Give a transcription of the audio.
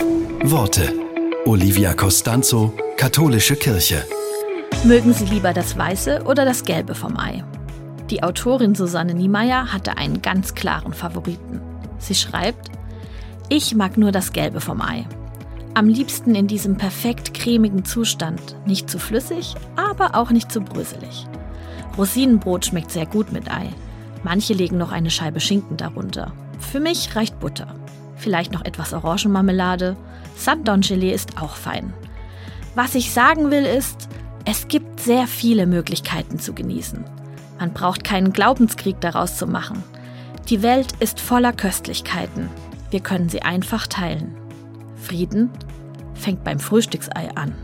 Worte. Olivia Costanzo, Katholische Kirche. Mögen Sie lieber das Weiße oder das Gelbe vom Ei? Die Autorin Susanne Niemeyer hatte einen ganz klaren Favoriten. Sie schreibt, ich mag nur das Gelbe vom Ei. Am liebsten in diesem perfekt cremigen Zustand. Nicht zu flüssig, aber auch nicht zu bröselig. Rosinenbrot schmeckt sehr gut mit Ei. Manche legen noch eine Scheibe Schinken darunter. Für mich reicht Butter. Vielleicht noch etwas Orangenmarmelade. Sanddorngelee ist auch fein. Was ich sagen will ist, es gibt sehr viele Möglichkeiten zu genießen. Man braucht keinen Glaubenskrieg daraus zu machen. Die Welt ist voller Köstlichkeiten. Wir können sie einfach teilen. Frieden fängt beim Frühstücksei an.